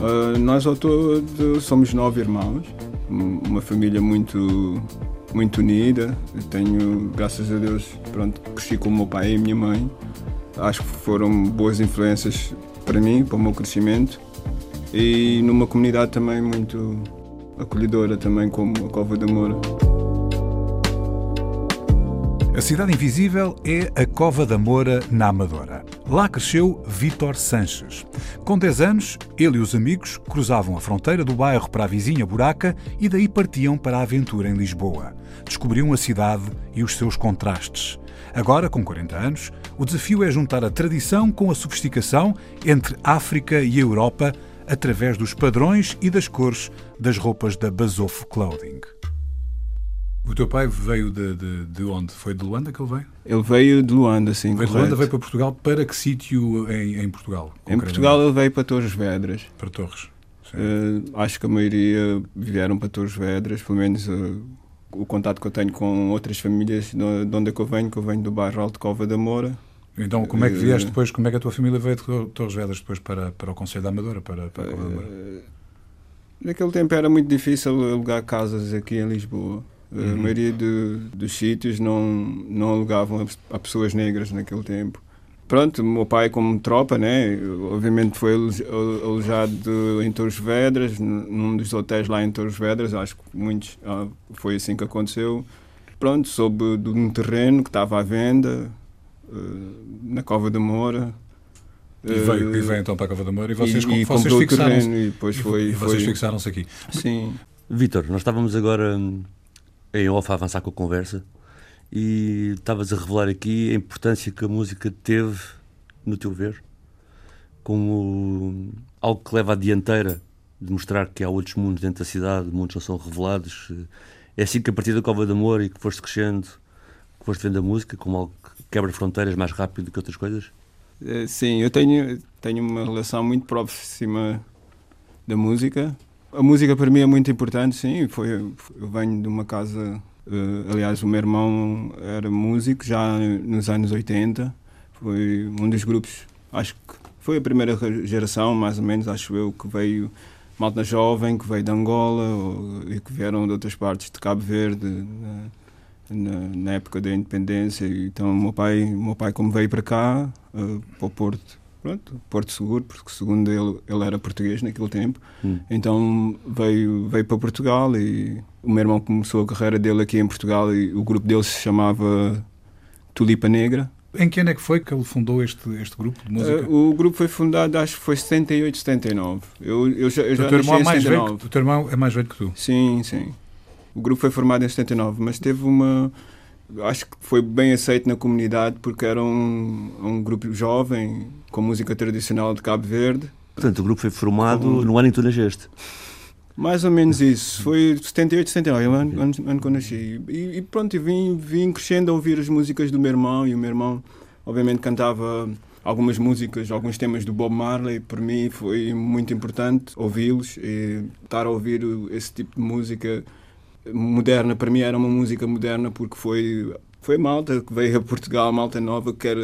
Uh, nós ao todo somos nove irmãos, uma família muito muito unida. Eu tenho, graças a Deus, pronto, cresci com o meu pai e a minha mãe. Acho que foram boas influências para mim, para o meu crescimento. E numa comunidade também muito acolhedora, também como a Cova da Moura. A Cidade Invisível é a Cova da Moura, na Amadora. Lá cresceu Vítor Sanches. Com 10 anos, ele e os amigos cruzavam a fronteira do bairro para a vizinha Buraca e daí partiam para a aventura em Lisboa. Descobriam a cidade e os seus contrastes. Agora, com 40 anos, o desafio é juntar a tradição com a sofisticação entre África e Europa através dos padrões e das cores das roupas da Basofo Clothing. O teu pai veio de, de, de, onde? Foi de Luanda que ele veio? Ele veio de Luanda, sim. Veio de Luanda, veio para Portugal. Para que sítio em, em Portugal? Em Portugal ele veio para Torres Vedras. Para Torres. Uh, acho que a maioria vieram para Torres Vedras, pelo menos uh, o contato que eu tenho com outras famílias de, de onde é que eu venho, que eu venho do bairro Alto Cova da Moura. Então, como é que vieste uh, depois, como é que a tua família veio de Torres Vedras depois para, para o Conselho da Amadora, para, para a Cova da Moura? Naquele tempo era muito difícil alugar casas aqui em Lisboa. Uhum. A maioria de, dos sítios não, não alugavam a, pessoas negras naquele tempo. Pronto, meu pai como tropa, né? Obviamente foi alojado em Torres Vedras, num dos hotéis lá em Torres Vedras, acho que muitos, ah, foi assim que aconteceu. Pronto, soube de um terreno que estava à venda, eh, na Cova da Moura. E veio, e veio então para a Cova da Moura e vocês, e, e vocês fixaram-se e, depois foi, e vocês fixaram-se aqui. Sim. Vítor, nós estávamos agora em off a avançar com a conversa e estavas a revelar aqui a importância que a música teve, no teu ver, como algo que leva à dianteira de mostrar que há outros mundos dentro da cidade, mundos não são revelados. É assim que a partir da Cova de Amor e que foste crescendo, que foste vendo a música como algo que quebra fronteiras mais rápido do que outras coisas? Eh, sim, eu tenho, tenho uma relação muito próxima da música. A música para mim é muito importante, sim. Foi, eu venho de uma casa. Uh, aliás, o meu irmão era músico já nos anos 80. Foi um dos grupos, acho que foi a primeira geração, mais ou menos, acho eu, que veio malta jovem, que veio de Angola ou, e que vieram de outras partes de Cabo Verde na, na, época da independência. Então, meu pai, meu pai como veio para cá, uh, para o Porto, pronto, Porto Seguro, porque segundo ele, ele era português naquele tempo. Hum. Então veio, veio para Portugal e o meu irmão começou a carreira dele aqui em Portugal e o grupo dele se chamava Tulipa Negra. Em que ano é que foi que ele fundou este, este grupo de música? Uh, o grupo foi fundado, acho que foi 78, 79. Eu, eu já, eu já o teu irmão é mais velho, O teu irmão é mais velho que tu? Sim, sim. O grupo foi formado em 79, mas teve uma acho que foi bem aceito na comunidade porque era um, um grupo jovem com música tradicional de Cabo Verde. Portanto, o grupo foi formado no ano em que tu nasceste. Mais ou menos isso. Foi 78, 79, o ano, ano, ano que eu nasci. E, e pronto, e vim, vim crescendo a ouvir as músicas do meu irmão. E o meu irmão, obviamente, cantava algumas músicas, alguns temas do Bob Marley. Para mim foi muito importante ouvi-los e estar a ouvir esse tipo de música moderna, para mim era uma música moderna porque foi, foi malta que veio a Portugal, malta nova que quer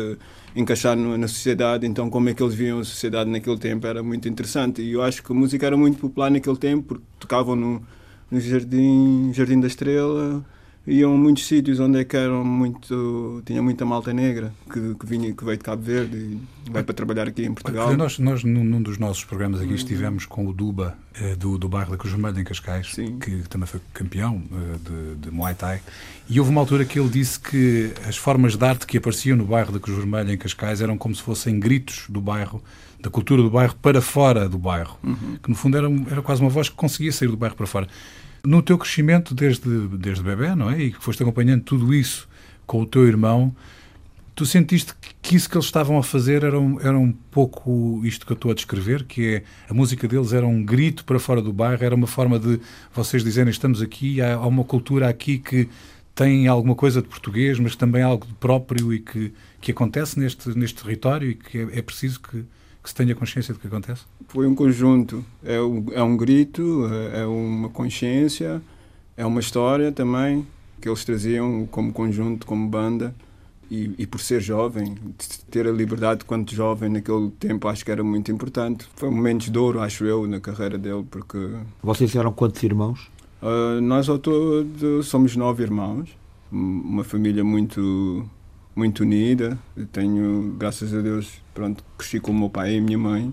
encaixar no, na sociedade, então como é que eles viam a sociedade naquele tempo era muito interessante. E eu acho que a música era muito popular naquele tempo porque tocavam no, no Jardim, Jardim da Estrela, iam a muitos sítios onde é que eram muito tinha muita malta negra que, que vinha que veio de Cabo Verde e veio para trabalhar aqui em Portugal nós, nós num, num dos nossos programas aqui estivemos com o Duba eh, do, do bairro da Cruz Vermelha em Cascais Sim. que também foi campeão eh, de, de Muay Thai e houve uma altura que ele disse que as formas de arte que apareciam no bairro da Cruz Vermelha em Cascais eram como se fossem gritos do bairro da cultura do bairro para fora do bairro uhum. que no fundo era, era quase uma voz que conseguia sair do bairro para fora no teu crescimento desde, desde bebê, não é? E que foste acompanhando tudo isso com o teu irmão, Tu sentiste que isso que eles estavam a fazer era um, era um pouco isto que eu estou a descrever, que é a música deles era um grito para fora do bairro, era uma forma de vocês dizerem estamos aqui, há, há uma cultura aqui que tem alguma coisa de português, mas também algo de próprio e que, que acontece neste, neste território e que é, é preciso que, que se tenha consciência do que acontece? Foi um conjunto. É um, é um grito, é, é uma consciência, é uma história também que eles traziam como conjunto, como banda. E, e, por ser jovem, ter a liberdade quanto jovem naquele tempo acho que era muito importante. Foi um momento de ouro, acho eu, na carreira dele, porque... Vocês eram quantos irmãos? Uh, nós ao todo somos nove irmãos, uma família muito muito unida. Eu tenho, graças a Deus, pronto, cresci com o meu pai e a minha mãe.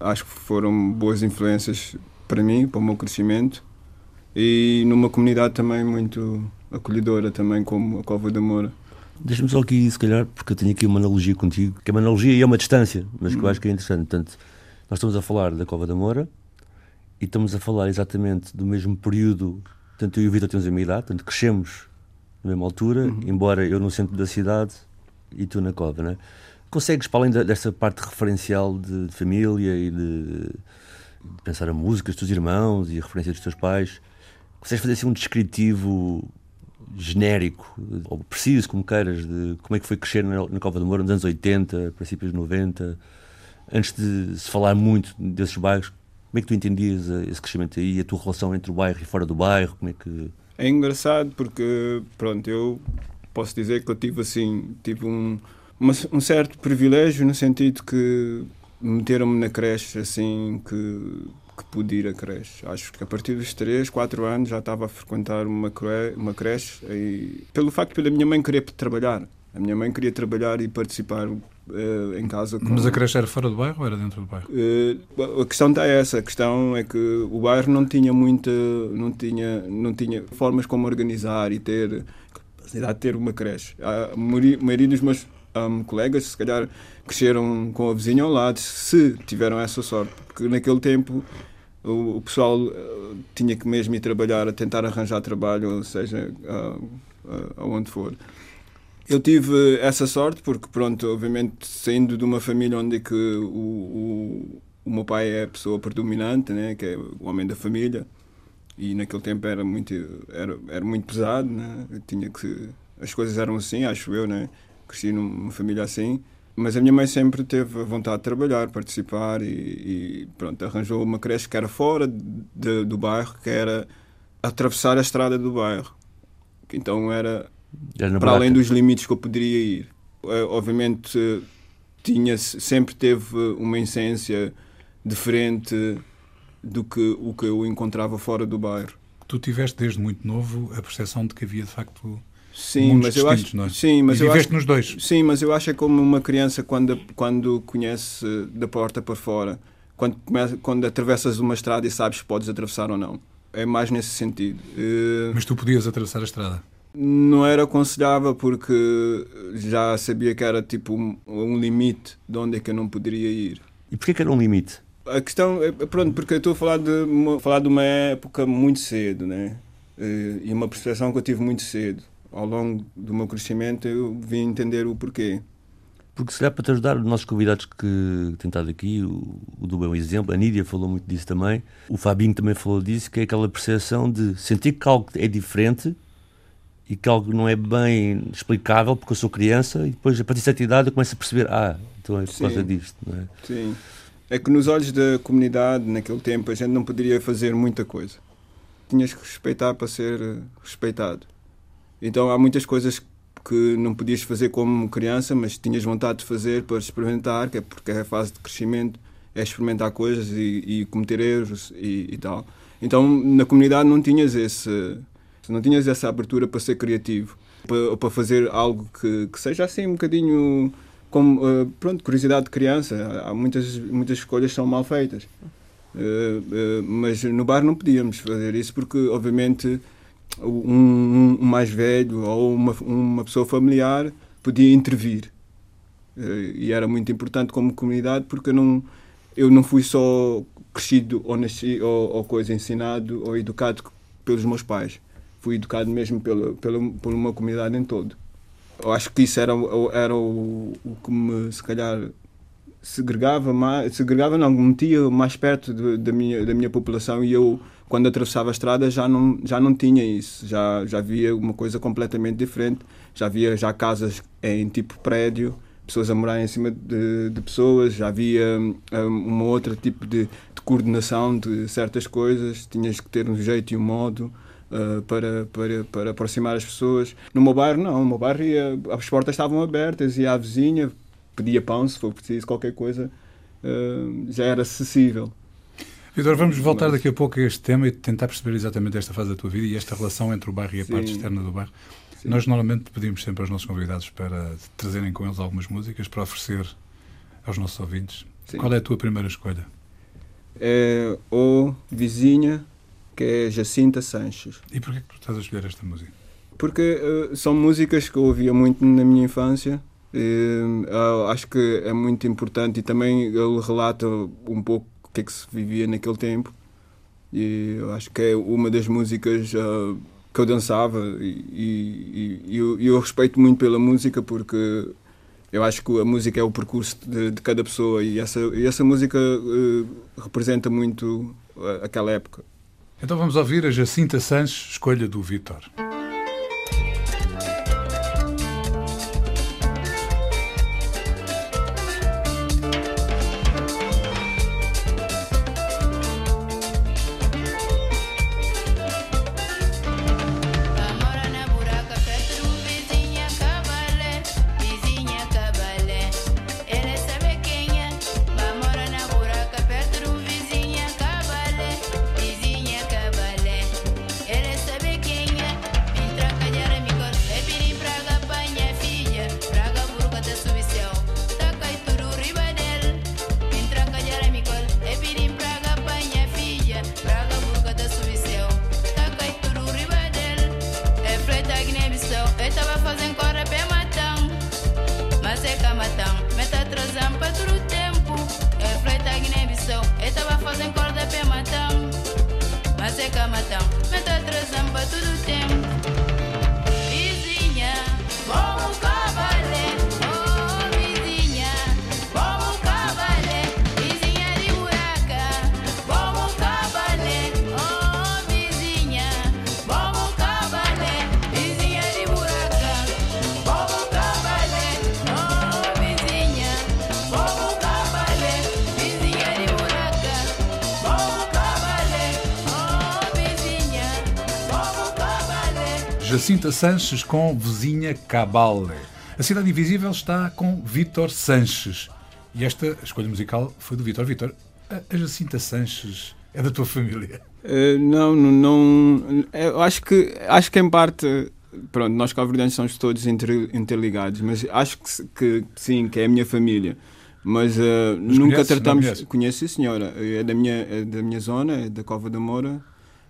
Acho que foram boas influências para mim, para o meu crescimento. E numa comunidade também muito acolhedora, também como a Cova da Moura. Deixa-me só aqui, se calhar, porque eu tenho aqui uma analogia contigo, que é uma analogia e é uma distância, mas que eu hum. acho que é interessante. Portanto, nós estamos a falar da Cova da Moura e estamos a falar exatamente do mesmo período, tanto eu e o Vitor temos a minha idade, portanto, crescemos na mesma altura, uhum. embora eu no centro da cidade e tu na Cova, né? Consegues, para além dessa parte referencial de, de família e de, de, pensar a música dos teus irmãos e a referência dos teus pais, consegues fazer assim um descritivo genérico, ou preciso, como queiras, de como é que foi crescer na, na Cova do Moura nos anos 80, princípios de 90, antes de se falar muito desses bairros, como é que tu entendias esse crescimento aí, a tua relação entre o bairro e fora do bairro, como é que... É engraçado porque, pronto, eu posso dizer que eu tive assim, tive um, uma, um certo privilégio no sentido que meteram-me na creche assim que que pude ir a creche. Acho que a partir dos 3, 4 anos já estava a frequentar uma, uma creche e pelo facto da minha mãe querer trabalhar. A minha mãe queria trabalhar e participar uh, em casa. Com... Mas a creche era fora do bairro ou era dentro do bairro? Uh, a questão está essa. A questão é que o bairro não tinha muita, não tinha, não tinha formas como organizar e ter capacidade de ter uma creche. A maioria, dos meus um, colegas, se calhar, cresceram com a vizinha ao lado, se tiveram essa sorte. Porque naquele tempo o, o pessoal uh, tinha que mesmo ir trabalhar, a tentar arranjar trabalho, ou seja, uh, aonde for. Eu tive essa sorte porque, pronto, obviamente, saindo de uma família onde que o, o, o meu pai é a pessoa predominante, né, que é o homem da família, e naquele tempo era muito, era, era muito pesado, né, tinha que... As coisas eram assim, acho eu, né, cresci numa família assim, mas a minha mãe sempre teve vontade de trabalhar, participar e, e pronto, arranjou uma creche que era fora de, do bairro, que era atravessar a estrada do bairro. Então era para além dos limites que eu poderia ir. É, obviamente tinha sempre teve uma essência diferente do que o que eu encontrava fora do bairro. Tu tiveste desde muito novo a percepção de que havia de facto Sim, mas eu acho, é? sim, mas e eu acho, nos dois. Sim, mas eu acho é como uma criança quando quando conhece da porta para fora, quando começa, quando atravessas uma estrada e sabes se podes atravessar ou não. É mais nesse sentido. Uh, mas tu podias atravessar a estrada? Não era aconselhável porque já sabia que era tipo um, um limite de onde é que eu não poderia ir. E porquê que era um limite? A questão é, pronto, porque eu estou a falar de, uma, falar de uma época muito cedo, né? Eh, e uma percepção que eu tive muito cedo ao longo do meu crescimento, eu vim entender o porquê. Porque se dá para te ajudar, os nossos convidados que têm estado aqui, o, o do bom exemplo, a Nídia falou muito disso também, o Fabinho também falou disso, que é aquela percepção de sentir que algo é diferente e que algo não é bem explicável porque eu sou criança e depois a partir de certa idade eu começo a perceber, ah, então é por causa disto, não é? Sim. É que nos olhos da comunidade, naquele tempo, a gente não poderia fazer muita coisa. Tinhas que respeitar para ser respeitado. Então há muitas coisas que não podias fazer como criança, mas tinhas vontade de fazer para experimentar, que é porque é a fase de crescimento, é experimentar coisas e, e cometer erros e, e, tal. Então na comunidade não tinhas esse, não tinhas essa abertura para ser criativo, para, para fazer algo que, que seja assim um bocadinho como uh, pronto curiosidade de criança. Há muitas muitas escolhas são mal feitas, uh, uh, mas no bar não podíamos fazer isso porque obviamente um, um mais velho ou uma, uma pessoa familiar podia intervir. Eh, e era muito importante como comunidade porque eu não, eu não fui só crescido ou nasci ou, ou coisa ensinado ou educado pelos meus pais. Fui educado mesmo pela, pela, por uma comunidade em todo. eu acho que isso era, era o, o que me, se calhar, segregava mais, segregava não, me metia mais perto de- da, minha, da minha população e eu, quando atravessava a estrada, já não, já não tinha isso, já, já via uma coisa completamente diferente, já via já casas em tipo prédio, pessoas a morar em cima de, de pessoas, já havia um outro tipo de, de coordenação de certas coisas, tinhas que ter um jeito e um modo uh, para, para, para aproximar as pessoas. No meu bairro, não, no meu bairro ia, as portas estavam abertas, ia à vizinha, pedia pão se for preciso, qualquer coisa, uh, já era acessível. Vitor, vamos voltar Mas- daqui a pouco a este tema e tentar perceber exatamente esta fase da tua vida e esta relação entre o bairro e a Sim. parte externa do bairro. Sim. Nós normalmente pedimos sempre aos nossos convidados para trazerem com eles algumas músicas para oferecer aos nossos ouvintes. Sim. Qual é a tua primeira escolha? É o vizinha, que é Jacinta Sanches. E porquê que tu estás a escolher esta música? Porque uh, são músicas que eu ouvia muito na minha infância. E, uh, acho que é muito importante e também ele relata um pouco o que é que se vivia naquele tempo. E eu acho que é uma das músicas uh, que eu dançava e, e- e eu, eu respeito muito pela música porque eu acho que a música é o percurso de, de cada pessoa e essa, essa música uh, representa muito aquela época. Então vamos ouvir a Jacinta Sanches, escolha do Vitor. Jacinta Sanches com Vizinha Cabale. A Cidade Invisível está com Vítor Sanches. E esta escolha musical foi do Vítor. Vítor, a Jacinta Sanches é da tua família? Eh, não, não, não. Eu acho que, acho que em parte. Pronto, nós calverdenses somos todos inter- interligados, mas acho que, que sim, que é a minha família. Mas, eh, Mas nunca conheces, tratamos. Conheço, senhora. É da, minha, é da minha zona, é da Cova da Moura.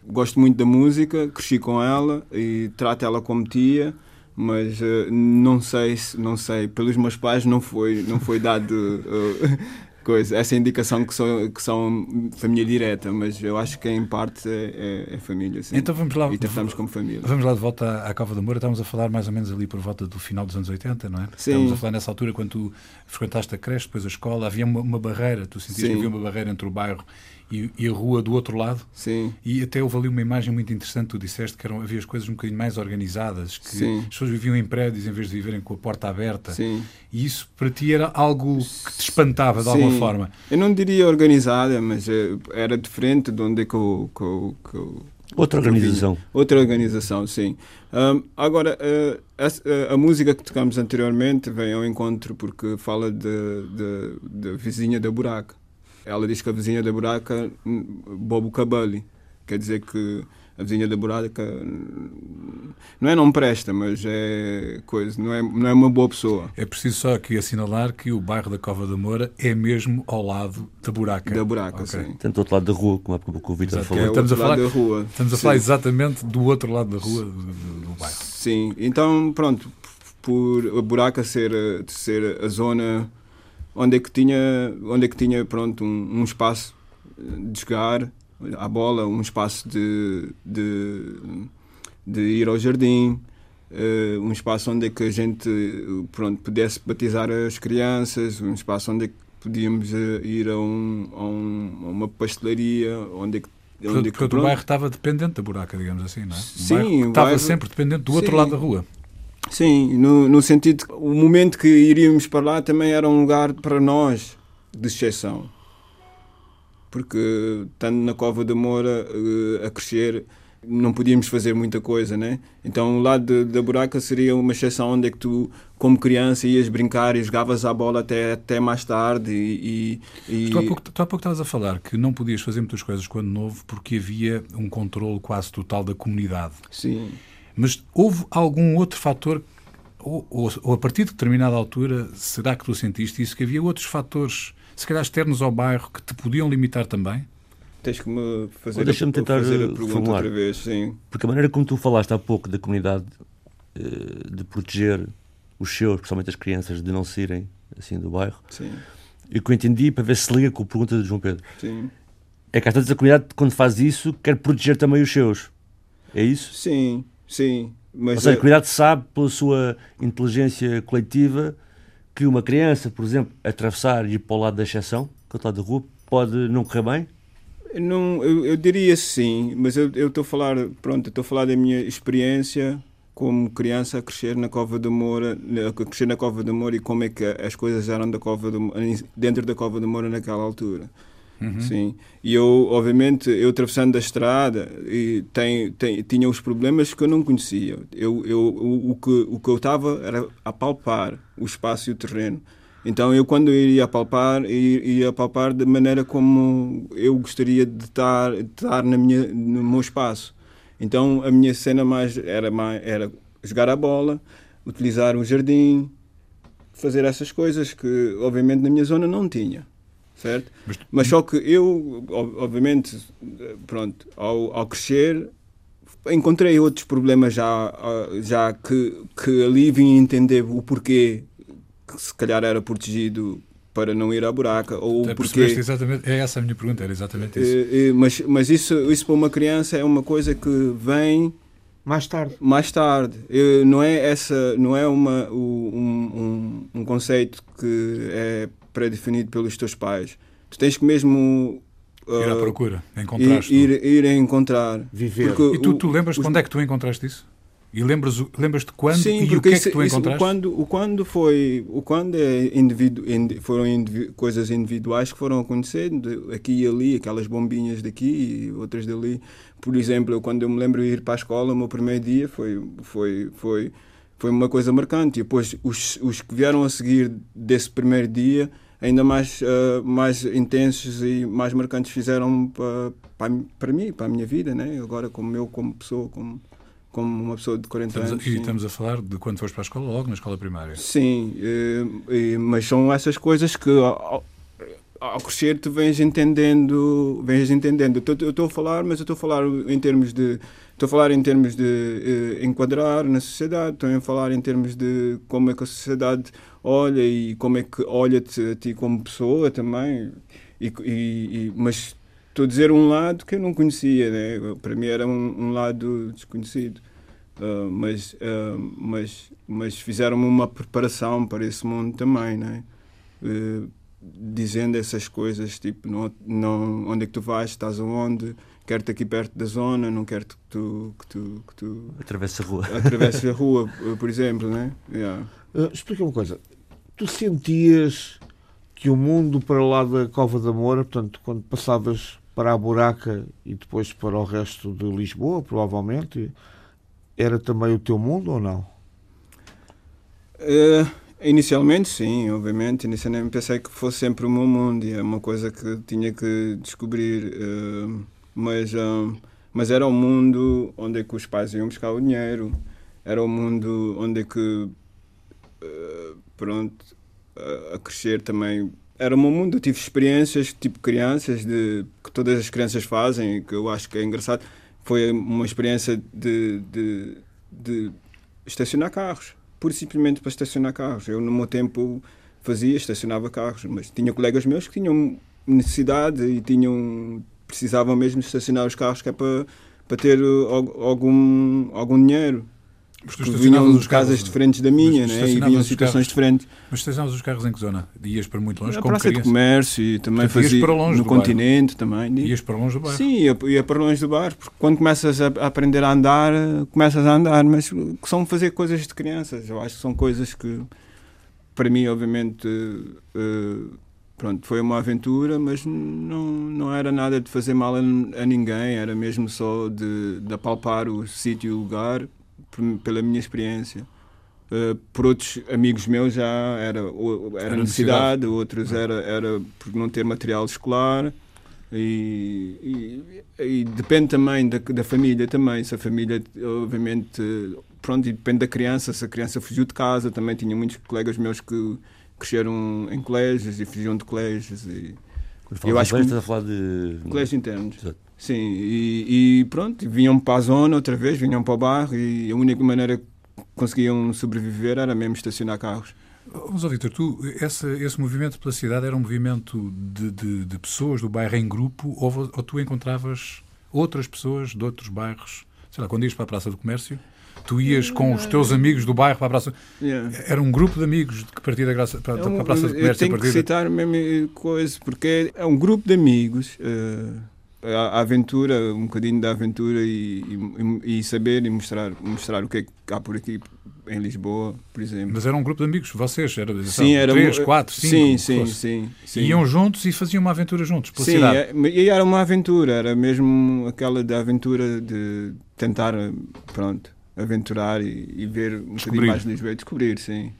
Gosto muito da música, cresci com ela e trato ela como tia. Mas eh, não sei, se- não sei, pelos meus pais não foi, não foi dado eh, coisa, essa indicação que são, que são família direta, mas eu acho que em parte é, é- é família, sim. Então vamos lá. E tratamos como família. Vamos lá de volta à Cova da Moura. Estávamos a falar mais ou menos ali por volta do final dos anos 80, não é? Sim. Estávamos a falar nessa altura, quando tu frequentaste a creche, depois a escola, havia uma, uma barreira, tu sentias que Sim. havia uma barreira entre o bairro e, e a rua do outro lado. Sim, E até houve ali uma imagem muito interessante, tu disseste que eram, havia as coisas um bocadinho mais organizadas, que Sim. as pessoas viviam em prédios em vez de viverem com a porta aberta. sim. E isso para ti era algo que te espantava de alguma Sim. forma. Eu não diria organizada, mas eh, era diferente de onde é que eu, que eu- que eu- Outra organização. Outra organização, sim. Ahm, agora, eh, a, a música que tocamos anteriormente vem ao encontro porque fala de vizinha da buraca. Ela diz que a vizinha da buraca, hum, Bobo Cabali. Quer dizer que a vizinha da buraca hum, não é não presta, mas é coisa, não é, não é uma boa pessoa. É preciso só aqui assinalar que o bairro da Cova da Moura é mesmo ao lado da buraca. Da buraca, Ok. sim. Tanto do outro lado da rua, como há pouco o Vitor é falou. o Estamos a outro lado falar- da rua. Estamos a Sim. falar exatamente do outro lado da rua do, do- bairro. Sim, então pronto, por a buraca ser, ser a zona onde é que tinha, onde é que tinha pronto, um, um espaço de jogar a bola, um espaço de, de, de ir ao jardim, eh, um espaço onde é que a gente pronto, pudesse batizar as crianças, um espaço onde é que podíamos eh, ir a, um, a, um- a uma pastelaria, onde é que. Portanto, Onde é que o bairro estava dependente da buraca, digamos assim, não é? O Sim, bairro o estava bairro- sempre dependente do outro Sim. lado da rua. Sim, no, no sentido que o momento que iríamos para lá também era um lugar para nós de exceção. Porque, estando na Cova da Moura eh, a crescer, não podíamos fazer muita coisa, né? Então, o lado da buraca seria uma exceção onde é que tu, como criança, ias brincar e jogavas a bola até, até mais tarde. E, e- e- Tu há, pouco, tu há pouco estavas a falar que não podias fazer muitas coisas quando novo porque havia um controle quase total da comunidade. Sim. Mas houve algum outro fator, ou, ou- ou a partir de determinada altura, será que tu sentiste isso? Que havia outros fatores, se calhar externos ao bairro, que te podiam limitar também? Tens que me fazer, Ou deixa-me a, tentar, fazer a eh, pergunta reformular. outra vez. Sim. Porque a maneira como tu falaste há pouco da comunidade eh, de proteger os seus, principalmente as crianças, de não saírem assim do bairro, Sim, e o que eu entendi, para ver se liga com a pergunta de João Pedro, sim. é que às vezes a comunidade, quando faz isso, quer proteger também os seus. É isso? Sim, sim. Mas Ou seja, a comunidade sabe, pela sua inteligência coletiva, que uma criança, por exemplo, atravessar e ir para o lado da exceção, que é o lado da rua, pode não correr bem. Não, eu, eu diria sim, mas eu estou a falar, pronto, estou a falar da minha experiência como criança a crescer na Cova da Moura, a crescer na Cova da Moura e como é que as coisas eram da Cova Moura, dentro da Cova da Moura naquela altura. Sim. E eu, obviamente, eu atravessando a estrada e tem, tem, tinha os problemas que eu não conhecia. Eu, eu, o, o que, o que eu estava era a palpar o espaço e o terreno. Então eu quando eu iria palpar, ia, ia palpar da maneira como eu gostaria de estar, de estar na minha, no meu espaço. Então a minha cena mais era, mais, era jogar a bola, utilizar o jardim, fazer essas coisas que obviamente na minha zona não tinha. Certo? Mas- Mas só que eu, ob- obviamente, pronto, ao, ao crescer, encontrei outros problemas já, ah, já que, que ali vim entender o porquê que se calhar era protegido para não ir à buraca, ou É, percebeste exatamente, é essa a minha pergunta, era exatamente isso. Eh, eh, mas mas isso, isso para uma criança é uma coisa que vem Mais tarde. mais tarde. Não é essa, não é uma, um, um, um conceito que é pré-definido pelos teus pais. Tu tens que mesmo Ir à ah, procura, ir, encontraste. ir, ir a encontrar. Viver. Porque E tu, tu lembras os- quando é que tu encontraste isso? E lembras, lembras-te quando Sim, e o que é isso- que tu isso- encontraste? o quando, o quando foi, o quando é individu, foram coisas individuais que foram acontecendo aqui e ali, aquelas bombinhas daqui e outras dali. Por exemplo, quando eu me lembro de ir para a escola, o meu primeiro dia foi foi foi foi uma coisa marcante. E depois os, os que vieram a seguir desse primeiro dia ainda mais ah, mais intensos e mais marcantes fizeram para para, para mim, para a minha vida, né? Agora como eu como pessoa, como como uma pessoa de 40 Estamos a, anos. e estamos a falar de quando foste para a escola, logo na escola primária. Sim, eh, eh, mas são essas coisas que ao, crescer tu vens entendendo, vens entendendo. Eu estou- Eu estou a falar, mas eu estou a falar em termos de estou a falar em termos de eh, enquadrar na sociedade, estou a falar em termos de como é que a sociedade olha e como é que olha-te a ti como pessoa também. E, e- e- mas estou a dizer um lado que eu não conhecia, né? para mim era um, um lado desconhecido. Uh, mas, uh, mas, mas fizeram-me uma preparação para esse mundo também, né? Uh, dizendo essas coisas, tipo, não, não, onde é que tu vais, estás aonde, quero-te aqui perto da zona, não quero que tu, que tu, que tu Atravessa a rua. atravesses a rua, por exemplo, né? Yeah. Uh, explica uma coisa. Tu sentias que o mundo para lá da Cova da Moura, portanto, quando passavas para a Buraca e depois para o resto de Lisboa, provavelmente, era também o teu mundo ou não? Uh, inicialmente, sim, obviamente. Inicialmente pensei que fosse sempre o meu mundo e é uma coisa que tinha que descobrir. uh, mas, uh, mas era o mundo onde é que os pais iam buscar o dinheiro, era o mundo onde é que, uh, pronto, a crescer também. Era meu mundo. Eu tive experiências, tipo crianças, de, que todas as crianças fazem, que eu acho que é engraçado. Foi uma experiência de, de, de estacionar carros pura simplesmente para estacionar carros. Eu, no meu tempo, fazia, estacionava carros, mas tinha colegas meus que tinham necessidade e tinham, precisavam mesmo estacionar os carros que é para, para ter al- algum, algum dinheiro. Mas tu que estacionavas vinham de casas carros- diferentes da minha, né? e vinham situações carros- diferentes. Mas estacionavas os carros em que zona? Ias para muito longe Na como praça de comércio e também Portanto, fazia para longe no do bairro. continente também. Ias para longe do bairro? Sim, ia, ia para longe do bar, porque quando começas a, aprender a andar, começas a andar, mas são fazer coisas de crianças. Eu acho que são coisas que, para mim, obviamente, eh, pronto, foi uma aventura, mas não, não era nada de fazer mal a, a ninguém, era mesmo só de, de apalpar o sítio e o lugar, por- pela minha experiência. Uh, por outros amigos meus já era, o- era, Era necessidade, necessidade. outros era, era por não ter material escolar e, e- e depende também da, da família também, se a família obviamente pronto, e depende da criança, se a criança fugiu de casa, também tinha muitos colegas meus que cresceram em colégios e fugiam de colégios e Eu acho que- estás a falar de. colégios internos. Exato. Sim, e, e pronto, vinham para a zona outra vez, vinham para o bairro e a única maneira que conseguiam sobreviver era mesmo estacionar carros. Mas, ó, Vitor, tu, esse, esse movimento pela cidade era um movimento de, de, de pessoas do bairro em grupo ou, ou tu encontravas outras pessoas de outros bairros? Sei lá, quando ias para a Praça do Comércio, tu ias com os teus amigos do bairro para a Praça... Yeah. Era um grupo de amigos que partia da graça, para, É para a Praça do eu Comércio a tenho que citar a mesma coisa, porque é um grupo de amigos. eh, a, aventura, um bocadinho da aventura e, e, e saber e mostrar, mostrar o que é que há por aqui em Lisboa, por exemplo. Mas era um grupo de amigos, vocês? Era, sim, era três, quatro, cinco? Sim, sim, sim, sim. Iam juntos e faziam uma aventura juntos, pela Sim, cidade. é- e era uma aventura, era mesmo aquela da aventura de tentar, pronto, aventurar e, e ver um bocadinho mais de Lisboa, e descobrir, sim.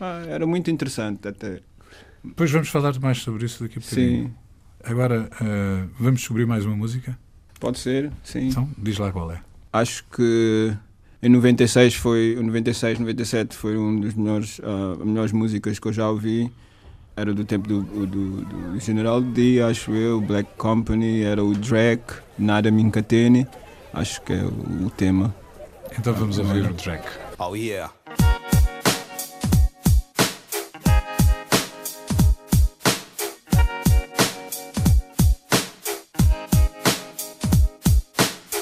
Ah, era muito interessante até. Depois vamos falar mais sobre isso daqui a bocadinho. Sim, Agora, ah, vamos descobrir mais uma música? pode ser, sim. Então, diz lá qual é. Acho que em 96 foi, 96, 97 foi um dos melhores, ah, melhores músicas que eu já ouvi. Era do tempo do, do, do General D, acho eu, Black Company, era o Drake, Nada Me Encatene, acho que é o, o tema. Então vamos ouvir o Drake. Oh yeah.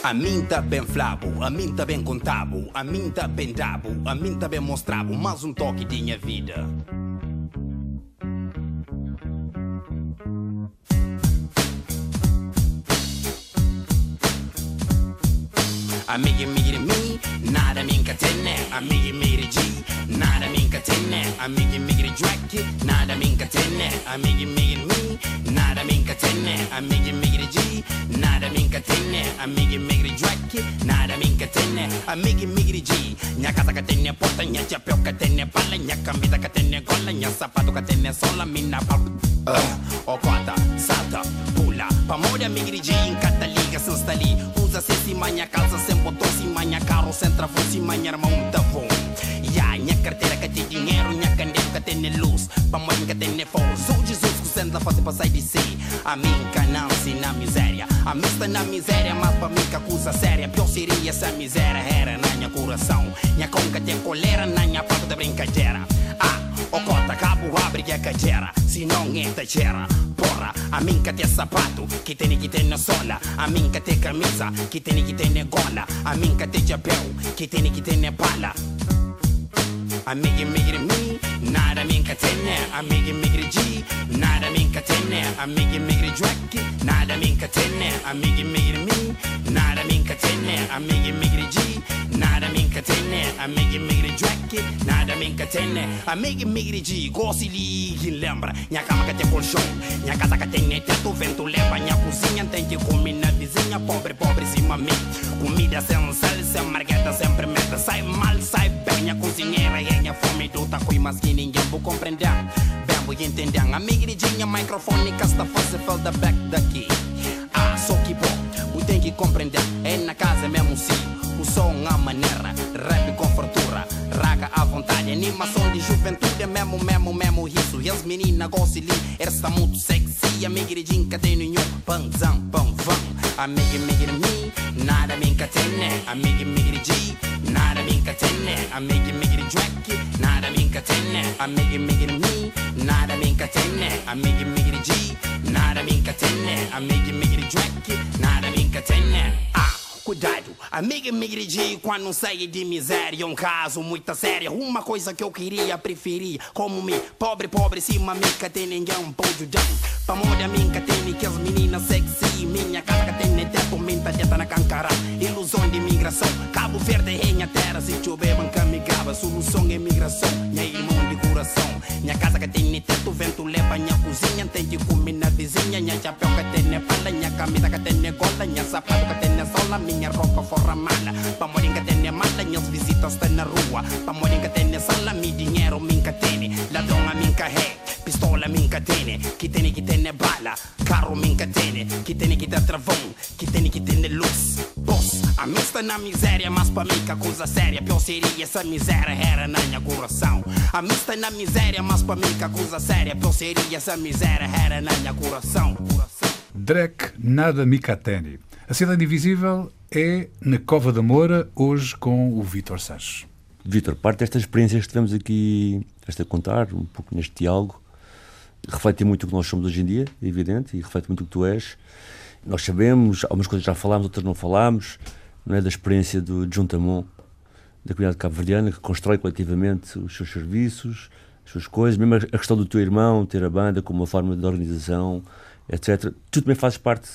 A mim tá bem flabo, a mim tá bem contabo, a mim tá bem dabo, a mim tá bem mostrabo, mais um toque de minha vida. Amiga, amiga de mim, nada me encatene. Amiga, amiga de G, nada me encatene. Amiga, amiga de Drake, nada me encatene. Amiga, amiga de mim, nada me encatene. Amiga, amiga de G, nada me encatene. Amiga, amiga de Drake, nada me encatene. Amiga, amiga de G, minha casa que tem porta, minha chapéu que tem bala, minha camisa que tem gola, minha sapato que tem sola, minha papo. Uh, oh, cota, salta, pula, pa moda amiga de G, encata liga, se está ali. Usa se se manha calça, sem botão, manha carro, sem travão, manha irmão, tá bom. Ya, minha carteira que tem dinheiro, minha candeira que tem luz, pa mãe que tem força. Sou Jesus que senta fácil pra sair de si. A mim canão-se na miséria, a mim está na miséria, mas pra mim que acusa séria. Pior seria essa miséria, era na minha coração. Minha conca tem colera, na minha papo da brincadeira. Ah, o cota, cabo, abre que é cadeira, se não é tachera. Porra, a que tem sapato, que tem que tem na sola. A que tem camisa, que tem que tem na gola. A que tem chapéu, que tem que tem na bala. Amiga de mim, nada me encatene. Amiga, amiga de G, nada me encatene. Amiga, amiga de Drake, nada me encatene. Amiga, amiga de mim, nada me encatene. Amiga, amiga de G, nada me encatene. Amiga, amiga de Drake, nada me encatene. Amiga, amiga de G, gosto e lembra. Minha cama que tem colchão, minha casa tem teto, vento leva. Minha cozinha tem que comer na vizinha, pobre, pobre, cima mim. Comida sem sal, sem margueta, sempre meta. Sai mal, sai bem, minha cozinheira e minha fome do taco mas que ninguém vou compreender. Bem, vou entender. Amiga de dinha, microfone, que está fazendo falta back daqui. Ah, só que bom, tenho que compreender. Animação de juventude, mesmo, mesmo, mesmo isso. E as meninas gostam de ela está muito sexy, amiga de dinca tem nenhum, panzão, pão, vão. Amiga, amiga de mim, nada me encatene, amiga, amiga de G, nada me encatene, amiga, amiga de Drake, nada me encatene, amiga, amiga de mim, nada me encatene, amiga, amiga de G, nada me encatene, amiga, amiga de Drake, nada me encatene. Cuidado. Amiga, migridi, quando saí de miséria, um caso muito sério. Uma coisa que eu queria, preferia, como me pobre, pobre, cima, mica, tem ninguém pode dar. Pra moda, minha, tem que as meninas sexy, minha casa que tem teto, minta, teta na cancara. Ilusão de imigração, Cabo Verde, renha terra, se chover, banca, me grava. Solução é imigração, minha irmão de coração. Minha casa que tem teto, vento leva, minha cozinha, tem de comer na vizinha, minha chapéu que tem fala, minha camisa que tem gola, minha sapato que tem sola, minha roupa fora mala. Pra morir que tem mala, minhas visitas estão na rua. Pra morir que tem sala, mi dinheiro, minha tem. Ladrão, a minha ré. Pistola minha tem, que tem que tem bala. Carro minha tem, que tem que ter travão, que tem que ter luz. Boss, a minha está na miséria, mas pra mim que coisa séria. Pior seria essa miséria era na minha coração. A minha está na miséria, mas pra mim que coisa séria. Pior seria essa miséria era na minha coração. Drek Nada Mikateni. A Cidade Invisível é na Cova da Moura, hoje com o Vítor Sanches. Vítor, parte destas experiências que tivemos aqui a contar, um pouco neste diálogo, reflete muito o que nós somos hoje em dia, é evidente, e reflete muito o que tu és. Nós sabemos, algumas coisas já falámos, outras não falámos, não é? da experiência do Juntamon, da comunidade cabo-verdiana, que constrói coletivamente os seus serviços, as suas coisas, mesmo a questão do teu irmão ter a banda como uma forma de organização, etc. Tu também fazes parte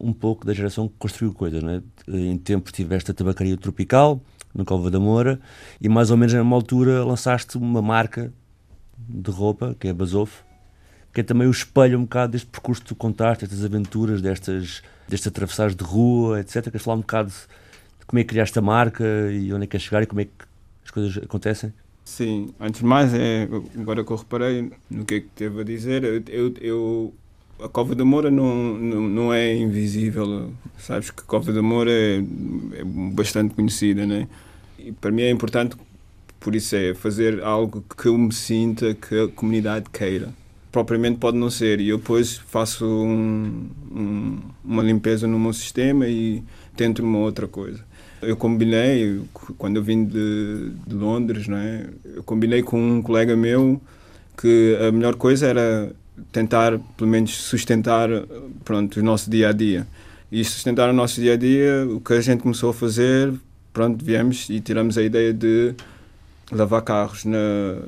um pouco da geração que construiu coisas, não é? Em tempos tiveste a tabacaria tropical, no Cova da Moura, e mais ou menos numa altura lançaste uma marca de roupa, que é a Basof, que é também o espelho um bocado deste percurso que tu contaste, destas aventuras, destas, destes atravessares de rua, etc. Queres falar um bocado de como é que criaste a marca e onde é que queres chegar e como é que as coisas acontecem? Sim, antes de mais, é, agora que eu reparei no que é que teve a dizer, eu, eu a Cova da Moura não, não, não, é invisível. Sabes que a Cova da Moura é, é, bastante conhecida, né? E para mim é importante, por isso é fazer algo que eu me sinta que a comunidade queira. Propriamente pode não ser, e eu depois faço um, um, uma limpeza no meu sistema e tento uma outra coisa. Eu combinei, quando eu vim de, de Londres, né? eu combinei com um colega meu que a melhor coisa era tentar, pelo menos, sustentar pronto, o nosso dia a dia. E sustentar o nosso dia a dia, o que a gente começou a fazer, pronto, viemos e tiramos a ideia de lavar carros na,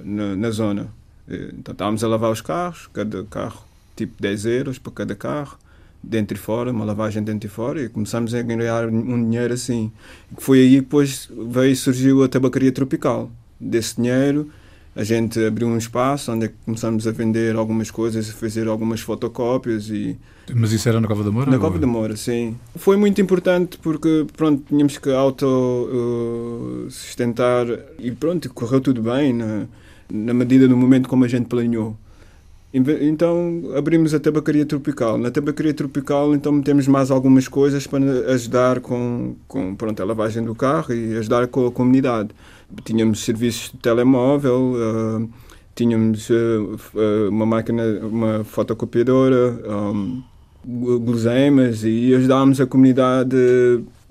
na, na zona. Então estávamos a lavar os carros, cada carro tipo 10 euros para cada carro, dentro e fora, uma lavagem dentro e fora, e começamos a ganhar um dinheiro assim. Foi aí que depois veio surgiu a tabacaria tropical. Desse dinheiro a gente abriu um espaço onde começamos a vender algumas coisas, a fazer algumas fotocópias e... Mas isso era na Cova da Moura? Na Cova da Moura, sim. Foi muito importante porque, pronto, tínhamos que auto-sustentar uh, e pronto, correu tudo bem na, na medida do momento como a gente planeou. Então abrimos a tabacaria tropical. Na tabacaria tropical então metemos mais algumas coisas para ajudar com, com pronto, a lavagem do carro e ajudar com a comunidade. Tínhamos serviços de telemóvel, uh, tínhamos uh, uma máquina, uma fotocopiadora, um, guloseimas e ajudávamos a comunidade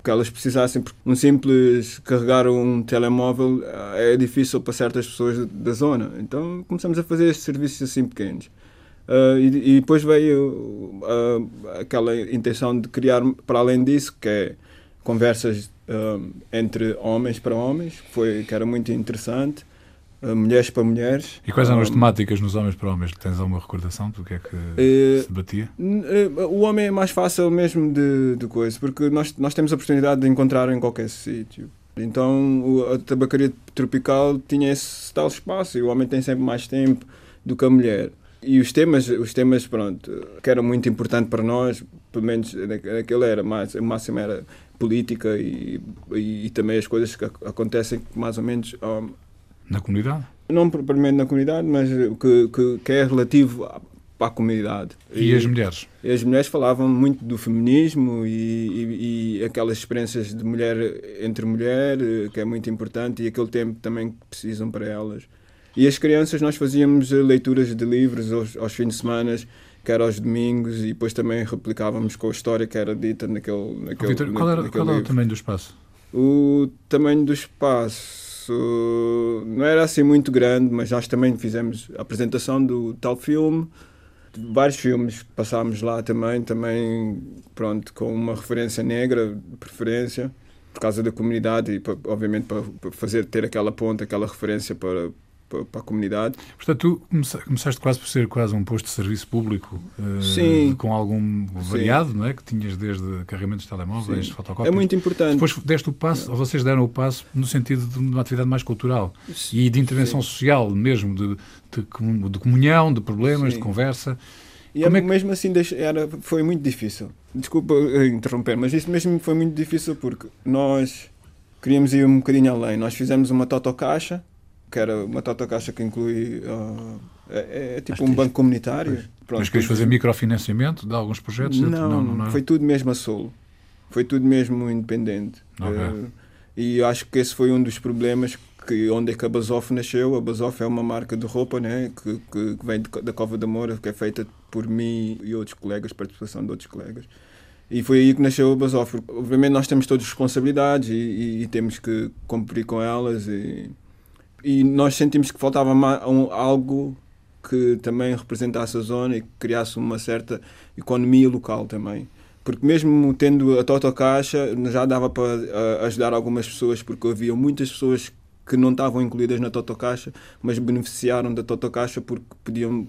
que elas precisassem, porque um simples carregar um telemóvel é difícil para certas pessoas da zona. Então começamos a fazer estes serviços assim pequenos. Uh, e, e, depois veio uh, aquela intenção de criar, para além disso, que é conversas uh, entre homens para homens, foi, que era muito interessante mulheres para mulheres. E quais eram as temáticas nos homens para homens? Tens alguma recordação do que é que uh, se debatia? Uh, o homem é mais fácil mesmo de, de coisa, porque nós, nós temos a oportunidade de encontrar em qualquer sítio. Então a tabacaria tropical tinha esse tal espaço e o homem tem sempre mais tempo do que a mulher. E os temas, os temas pronto, que eram muito importantes para nós, pelo menos naquele era mais, o máximo era política e, e, e também as coisas que acontecem mais ou menos um, na comunidade? Não propriamente na comunidade, mas que, que, que é relativo à, para a comunidade. E, e, as mulheres? E as mulheres falavam muito do feminismo e, e, e, aquelas experiências de mulher entre mulher, que é muito importante, e aquele tempo também que precisam para elas. E as crianças, nós fazíamos leituras de livros aos, aos fins de semana, que era aos domingos, e depois também replicávamos com a história que era dita naquele, naquele, Victor, qual era, qual era o tamanho do espaço? O tamanho do espaço não era assim muito grande, mas nós também fizemos a apresentação do tal filme. vários filmes passámos lá também, também, pronto, com uma referência negra, de preferência, por causa da comunidade e, obviamente, para, para fazer, ter aquela ponta, aquela referência para, para, a comunidade. Portanto, tu começaste quase por ser quase um posto de serviço público eh, Sim. com algum variado, não é? Que tinhas desde carregamentos de telemóveis, Sim. fotocópias. É muito importante. Depois deste o passo, ou vocês deram o passo no sentido de uma atividade mais cultural e de intervenção social mesmo, de, de, de comunhão, de problemas, Sim. de conversa. E Como é, é que- mesmo assim era, foi muito difícil. Desculpa eh, interromper, mas isso mesmo foi muito difícil porque nós queríamos ir um bocadinho além. Nós fizemos uma totocaixa, que era uma totocaixa que inclui. ah, é, é tipo Acho um banco comunitário. Pronto, Mas queres fazer microfinanciamento de alguns projetos? Não, não, foi tudo mesmo a solo. Foi tudo mesmo independente. Ok. Eh, e acho que esse foi um dos problemas que onde é que a Basoff nasceu. A Basoff é uma marca de roupa né, que, que, que vem de da Cova da Moura, que é feita por mim e outros colegas, participação de outros colegas. E foi aí que nasceu a. Porque, Obviamente nós temos todas responsabilidades e, e- e temos que cumprir com elas. E, e nós sentimos que faltava um- algo que também representasse a zona e que criasse uma certa economia local também. Porque mesmo tendo a Toto Caixa, já dava para ah, ajudar algumas pessoas, porque havia muitas pessoas que não estavam incluídas na Toto Caixa, mas beneficiaram da Toto Caixa porque podiam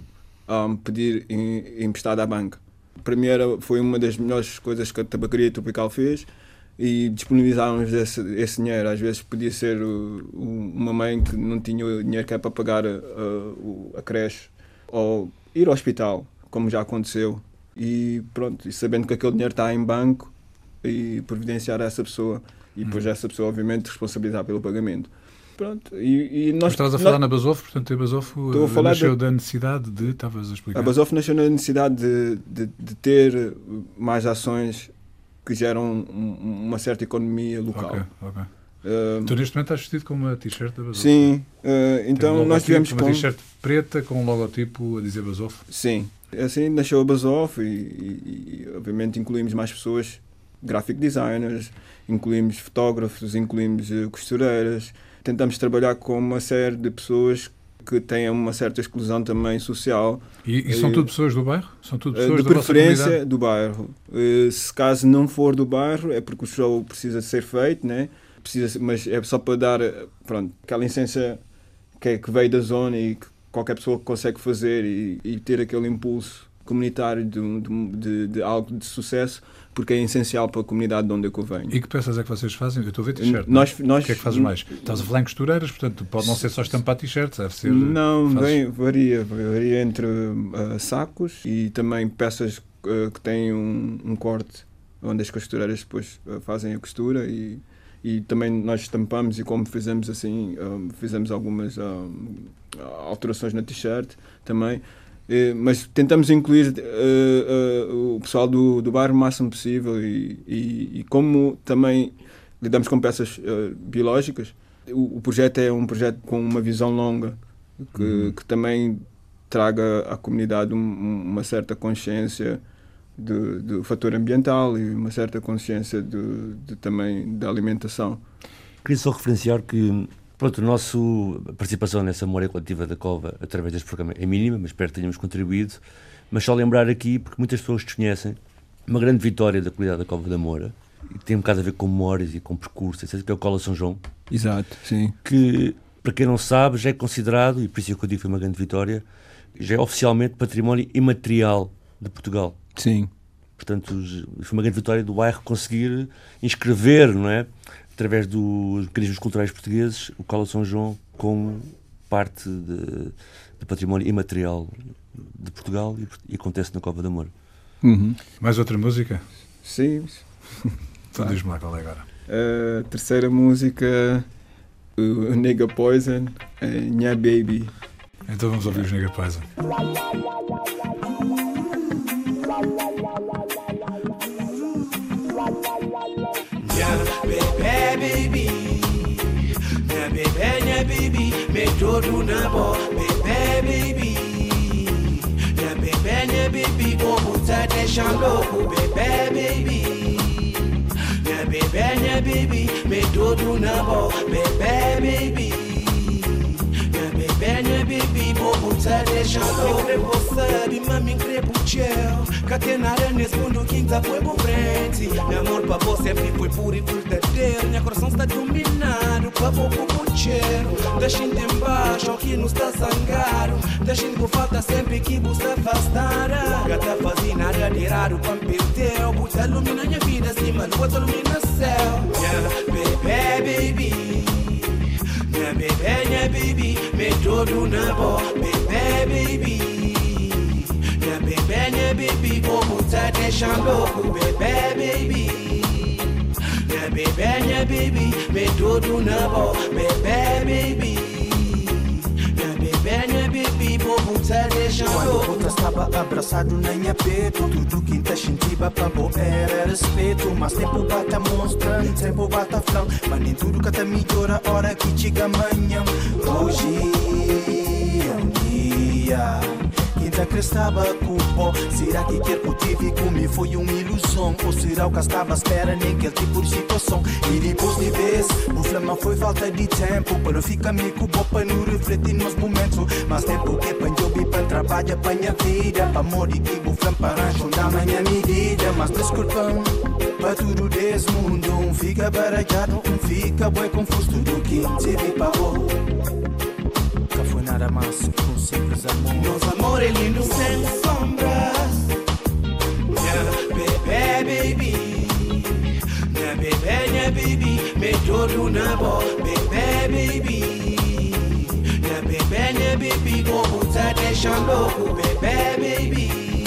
ah, pedir em- emprestado à banca. Para mim foi uma das melhores coisas que a Tabacaria Tropical fez e disponibilizaram-nos esse, esse dinheiro. Às vezes podia ser uh, um- uma mãe que não tinha o dinheiro que é para pagar uh, o- a creche ou ir ao hospital, como já aconteceu. E pronto, e sabendo que aquele dinheiro está em banco e providenciar a essa pessoa e depois essa pessoa obviamente responsabilizar pelo pagamento. Pronto, e, e Nós nós, estavas a nós- falar na Basof, portanto, a Basof Estou a eh, nasceu de- da necessidade de, estavas a explicar. A Basof nasceu na necessidade de, de, de ter mais ações que geram um- uma certa economia local. Ok, ok. Uh, Tu neste momento estás vestido com uma t-shirt da Basof. sim, uh, Tem um então nós tivemos uma com... t-shirt preta com um logotipo a dizer Basof. Sim, assim nasceu a Basof e, e- e, obviamente incluímos mais pessoas, graphic designers, incluímos fotógrafos, incluímos eh, costureiras. Tentamos trabalhar com uma série de pessoas que têm uma certa exclusão também social E, e são Eh, tudo pessoas do bairro? São tudo Eh, pessoas de preferência do bairro. Eh, Se caso não for do bairro, é porque o show precisa ser feito, né? precisa, mas é só para dar pronto, aquela essência que, é, que veio da zona e que qualquer pessoa consegue fazer e, e ter aquele impulso comunitário de, de de- de algo de sucesso, porque é essencial para a comunidade de onde eu venho. E que peças é que vocês fazem? Eu estou a ver t-shirt. não é? Nós, nós, O que é que fazes mais? Estás a falar em costureiras, portanto, pode não ser só estampar t-shirts, deve ser. Não, fazes- bem, varia. Varia entre uh, sacos e também peças uh, que têm um, um corte, onde as costureiras depois uh, fazem a costura e, e também nós estampamos e como fizemos assim, um, fizemos algumas um, alterações na t-shirt também. Eh, mas tentamos incluir uh, uh, o pessoal do, do bairro o máximo possível e, e, e como também lidamos com peças uh, biológicas, o, o projeto é um projeto com uma visão longa que, Uhum. que também traga à comunidade um- um- uma certa consciência do, do fator ambiental e uma certa consciência de também da alimentação. Queria só referenciar que pronto, a nossa participação nessa memória coletiva da Cova através deste programa é mínima, mas espero que tenhamos contribuído. Mas só lembrar aqui, porque muitas pessoas desconhecem, uma grande vitória da comunidade da Cova da Moura, e tem um bocado a ver com memórias e com percurso, etc., que é o Cola São João, Exato, sim. que, para quem não sabe, já é considerado, e por isso é que eu digo que foi uma grande vitória, já é oficialmente património imaterial de Portugal. Sim. Portanto, foi uma grande vitória do bairro conseguir inscrever, não é? Através dos mecanismos culturais portugueses, o Cola São João como parte de, de património imaterial de Portugal e, e acontece na Cova da Moura. Uhum. Mais outra música? Sim. Então diz-me lá qual é agora. A terceira música, o Nega Poison, é Nha Baby. Então vamos ouvir os Nega Paisa. Me todo na bo, baby, baby. Yeah, baby, yeah, baby. Go muta de shalo, baby, baby. Yeah, baby, yeah, baby. Me todo na bo, baby, bobo tadesha lo Crepo sadi mami crepo cielo Catenare nesse mundo quinta foi bom frente Meu amor pra você sempre foi puro e verdadeiro Minha coração está dominado pra pouco puxeiro Deixem de embaixo que não está sangado Deixem por falta sempre que você afastada Gata fazia nada de raro pra me perder Puta ilumina minha vida acima do outro ilumina céu Yeah, baby, baby Minha bebê, minha baby Me todo na boa Bebê, baby Minha bebê, minha baby Como tá deixando louco Bebê, baby Minha bebê, minha baby Me todo na boa Bebê, baby Minha bebê, minha baby Como tá deixando Quando estava abraçado na minha peito Tudo que te sentia pra boa era respeito. Mas tempo bata mostrando, tempo bata flão Mas nem tudo que te melhora hora que chega amanhã. Hoje é um dia Quinta crestava com pó. Será que quer que eu tive comigo foi uma ilusão. Ou será o que estava à espera? Naquele tipo de situação. E depois de vez O flama foi falta de tempo. Para ficar amigo bom para não refletir nos momentos. Mas tempo que para eu para trabalhar para minha vida. Para morrer que o flama para ajudar a minha medida Mas desculpam para tudo desse mundo. Um fica baralhado, um fica bem confuso. Tudo que tive para nada mais que um simples amor. Nosso amor é lindo sem sombras Minha bebê, baby. Minha bebê, minha baby. Me todo na boa. Bebê, baby. Minha bebê, minha baby. Como tá deixando louco Bebê, baby.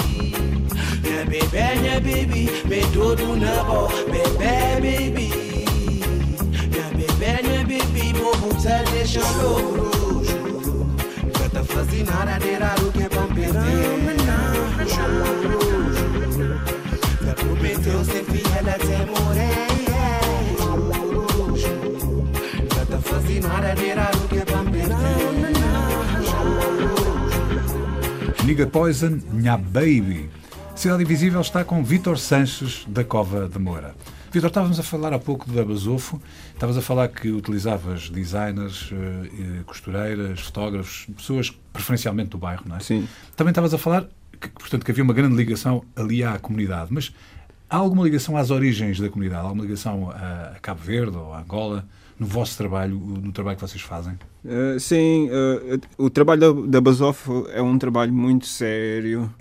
Minha bebê, minha baby. Me todo na boa. Bebê, baby. Minha bebê, minha baby. Como tá deixando louco Gata fazendo nada é pra perder Juro, juro Já prometeu ser fiel até morrer juro Gata fazendo nada de raro que é pra perder Nigga Poison, Nha Baby. Cidade Invisível está com Vítor Sanches, da Cova de Moura. Vítor, estávamos a falar há pouco da Basofo, estavas a falar que utilizavas designers, eh, eh, costureiras, fotógrafos, pessoas preferencialmente do bairro, não é? Sim. Também estavas a falar que, portanto, que havia uma grande ligação ali à comunidade, mas há alguma ligação às origens da comunidade? Há alguma ligação a, a Cabo Verde ou a Angola no vosso trabalho, no trabalho que vocês fazem? Uh, sim, uh, o trabalho da, da Basof é um trabalho muito sério,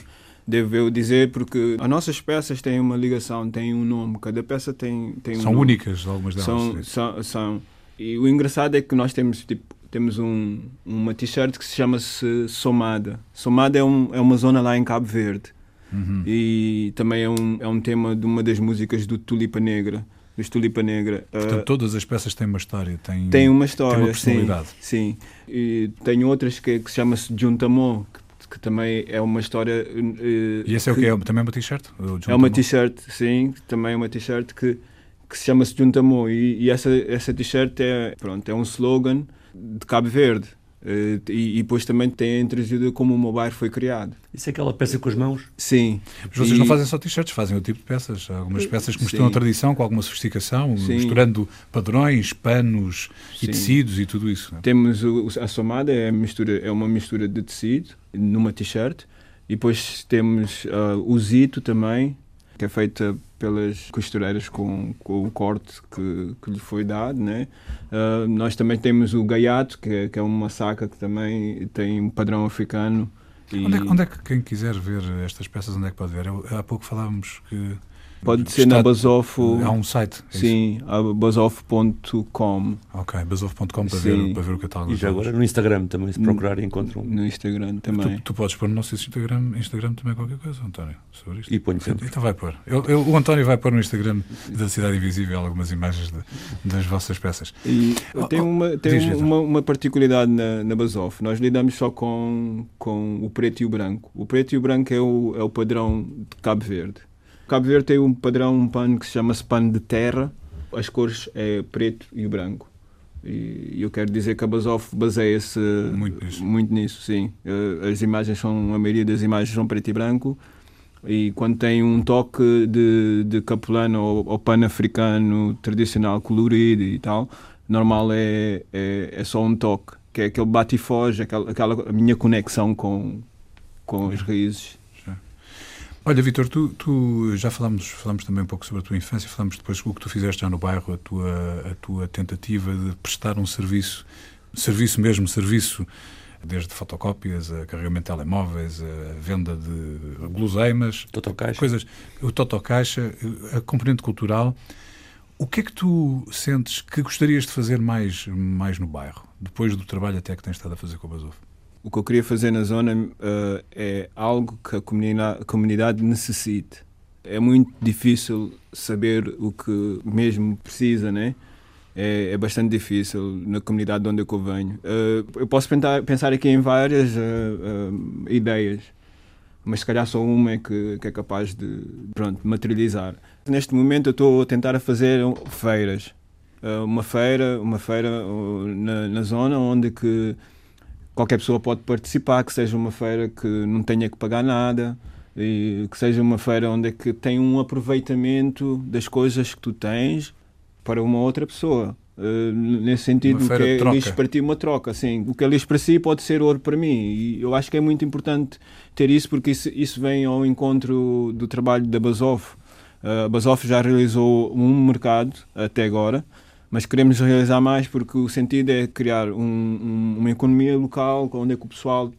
devo eu dizer, porque as nossas peças têm uma ligação, têm um nome, cada peça tem, tem um São nome. únicas, algumas delas. São, são, são. E o engraçado é que nós temos tipo temos um, uma t-shirt que se chama -se Somada. Somada é, um, é uma zona lá em Cabo Verde. Uhum. E também é um, é um tema de uma das músicas do Tulipa Negra. Dos Tulipa Negra. Portanto, Uh, todas as peças têm uma história, têm, tem uma história, têm uma personalidade. Sim, sim. E tem outras que, que se chama-se Juntamon, que, que também é uma história. uh, E esse é o que é? Também é uma t-shirt? É uma t-shirt, sim, também é uma t-shirt que, que se chama-se Juntamon. E, e essa, essa t-shirt é, pronto, é um slogan de Cabo Verde. Eh, E, e depois também tem introduzido como o meu bairro foi criado. Isso é aquela peça com as mãos? Sim. Mas vocês E- não fazem só t-shirts, fazem outro tipo de peças. Há Algumas peças que misturam a tradição com alguma sofisticação, Sim. misturando padrões, panos e Sim. tecidos e tudo isso. não é? Temos o, a somada, é, a mistura, é uma mistura de tecido numa t-shirt. E depois temos ah, o zito também, que é feita pelas costureiras com, com o corte que, que lhe foi dado. Né? Ah, nós também temos o gaiato, que é, que é uma saca que também tem um padrão africano. E Onde, é, que- onde é que quem quiser ver estas peças, onde é que pode ver? Eu- há pouco falávamos que. Pode ser na está- Basofo. Há um site. é? Sim, basofo.com Ok, basofo.com para Sim. ver, para ver o catálogo. E já agora no Instagram também, se procurarem, encontram. no Instagram também. Tu, tu podes pôr no nosso Instagram, Instagram também qualquer coisa, António, sobre isto. E ponho sempre. Então vai pôr. Ele- ele- o António vai pôr no Instagram da Cidade Invisível algumas imagens de- das vossas peças. E Oh, tem oh, uma, tem diz, uma, uma, particularidade na, na Basof. Nós lidamos só com, com o preto e o branco. O preto e o branco é o, é o padrão de Cabo Verde. Cabo Verde tem um padrão, um pano que se chama-se pano de terra. As cores é preto e branco. E eu quero dizer que a Basof baseia-se Muito nisso. muito nisso, sim. Eh, As imagens são, a maioria das imagens são preto e branco. E quando tem um toque de, de capulano ou, ou pan-africano tradicional colorido e tal, normal é, é, é só um toque. que é aquele bate e foge, aquela, aquela a minha conexão com, com as raízes. Olha, Vitor, tu, tu já falámos, falámos também um pouco sobre a tua infância, falámos depois o que tu fizeste já no bairro, a tua, a tua tentativa de prestar um serviço, serviço mesmo, serviço, desde fotocópias a carregamento de telemóveis, a venda de guloseimas, Totocaixa. coisas, o Totocaixa, a componente cultural. O que é que tu sentes que gostarias de fazer mais, mais no bairro, depois do trabalho até que tens estado a fazer com o Basuf? O que eu queria fazer na zona eh, é algo que a comunidade, a comunidade necessite. É muito difícil saber o que mesmo precisa, né? É, é bastante difícil na comunidade de onde eu venho. Eh, eu posso pensar, pensar aqui em várias eh, ideias, mas se calhar só uma é que, que é capaz de pronto, materializar. Neste momento eu estou a tentar fazer feiras. Uma feira, uma feira na, na zona onde que qualquer pessoa pode participar, que seja uma feira que não tenha que pagar nada e que seja uma feira onde é que tem um aproveitamento das coisas que tu tens para uma outra pessoa. Uh, nesse sentido, o que é troca. lixo para ti uma troca. Assim, o que é lixo para si pode ser ouro para mim. E eu acho que é muito importante ter isso porque isso, isso vem ao encontro do trabalho da Basof. Uh, a Basof já realizou um mercado até agora, mas queremos realizar mais porque o sentido é criar um- um- uma economia local onde é que o pessoal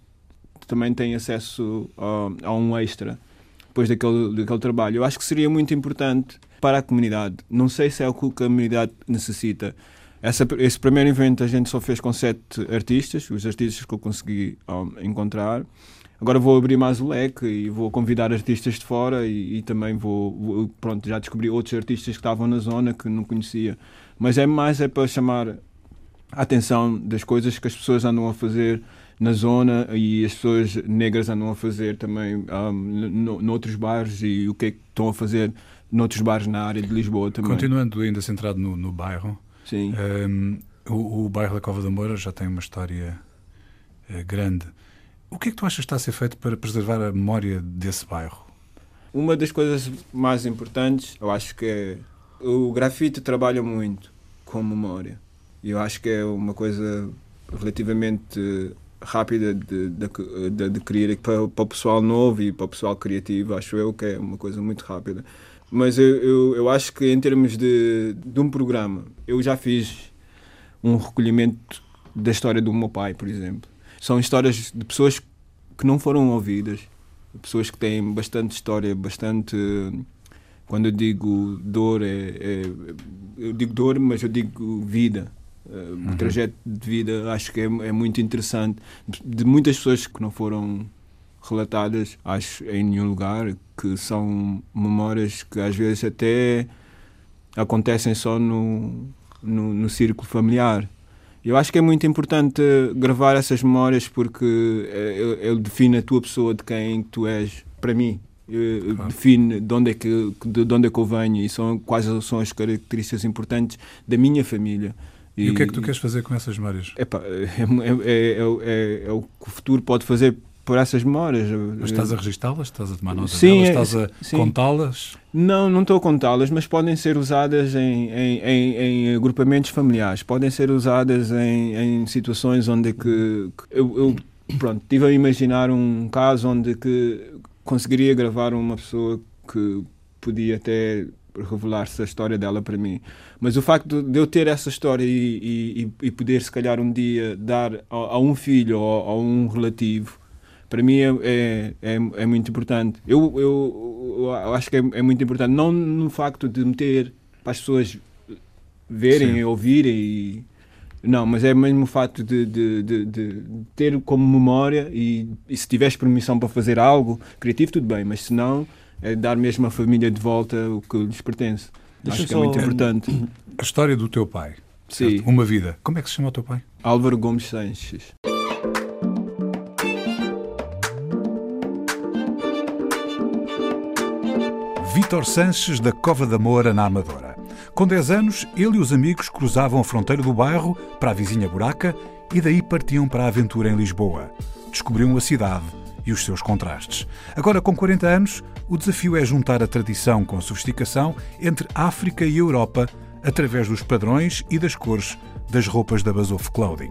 também tem acesso a, a um extra depois daquele, daquele trabalho. Eu acho que seria muito importante para a comunidade. Não sei se é o que a comunidade necessita. Essa, esse primeiro evento a gente só fez com sete artistas, os artistas que eu consegui ah, encontrar. Agora vou abrir mais o leque e vou convidar artistas de fora e, e também vou, vou- pronto, já descobri outros artistas que estavam na zona que não conhecia. Mas é mais é para chamar a atenção das coisas que as pessoas andam a fazer na zona e as pessoas negras andam a fazer também um, no, noutros bairros e o que é que estão a fazer noutros bairros na área de Lisboa também. Continuando ainda centrado no, no bairro, Sim. hum, o, o bairro da Cova da Moura já tem uma história eh, grande. O que é que tu achas que está a ser feito para preservar a memória desse bairro? Uma das coisas mais importantes, eu acho que é o grafite trabalha muito com memória. E eu acho que é uma coisa relativamente rápida de, de, de, de criar para, para o pessoal novo e para o pessoal criativo. Acho eu que é uma coisa muito rápida. Mas eu, eu, eu acho que em termos de, de um programa, eu já fiz um recolhimento da história do meu pai, por exemplo. São histórias de pessoas que não foram ouvidas, pessoas que têm bastante história, bastante. Quando eu digo dor, é, é- eu digo dor, mas eu digo vida. Uh, O trajeto de vida acho que é, é muito interessante. De muitas pessoas que não foram relatadas, acho, em nenhum lugar, que são memórias que às vezes até acontecem só no, no, no círculo familiar. Eu acho que é muito importante gravar essas memórias porque eh, ele, ele define a tua pessoa de quem tu és, para mim. Eh, Claro. Define de onde, é que, de de onde é que eu venho e são, quais são as características importantes da minha família. E, o que é que tu queres fazer com essas memórias? Epá, é, é, é, é- é o que o futuro pode fazer por essas memórias. Mas estás a registá-las? Estás a tomar nota Sim, delas? é- Estás a contá-las? Não, não estou a contá-las, mas podem ser usadas em, em, em, em agrupamentos familiares, podem ser usadas em, em situações onde que, que eu, eu, pronto, estive a imaginar um caso onde que conseguiria gravar uma pessoa que podia até revelar-se a história dela para mim. Mas o facto de eu ter essa história e, e, e poder, se calhar, um dia dar a, a um filho ou a um relativo, para mim é, é, é, é muito importante. Eu, eu, eu acho que é, é muito importante, não no facto de meter para as pessoas verem Sim. e ouvirem, e, não, mas é mesmo o facto de, de, de, de ter como memória e, e se tiveres permissão para fazer algo criativo, tudo bem, mas se não, é dar mesmo à família de volta o que lhes pertence. Deixa acho que é muito importante. A história do teu pai. Sim. certo? Uma vida. Como é que se chama o teu pai? Álvaro Gomes Sanches. Vítor Sanches, da Cova da Moura, na Amadora. Com 10 anos, ele e os amigos cruzavam a fronteira do bairro para a vizinha Buraca e daí partiam para a aventura em Lisboa. Descobriam a cidade e os seus contrastes. Agora, com 40 anos, o desafio é juntar a tradição com a sofisticação entre África e Europa através dos padrões e das cores das roupas da Basof Clothing.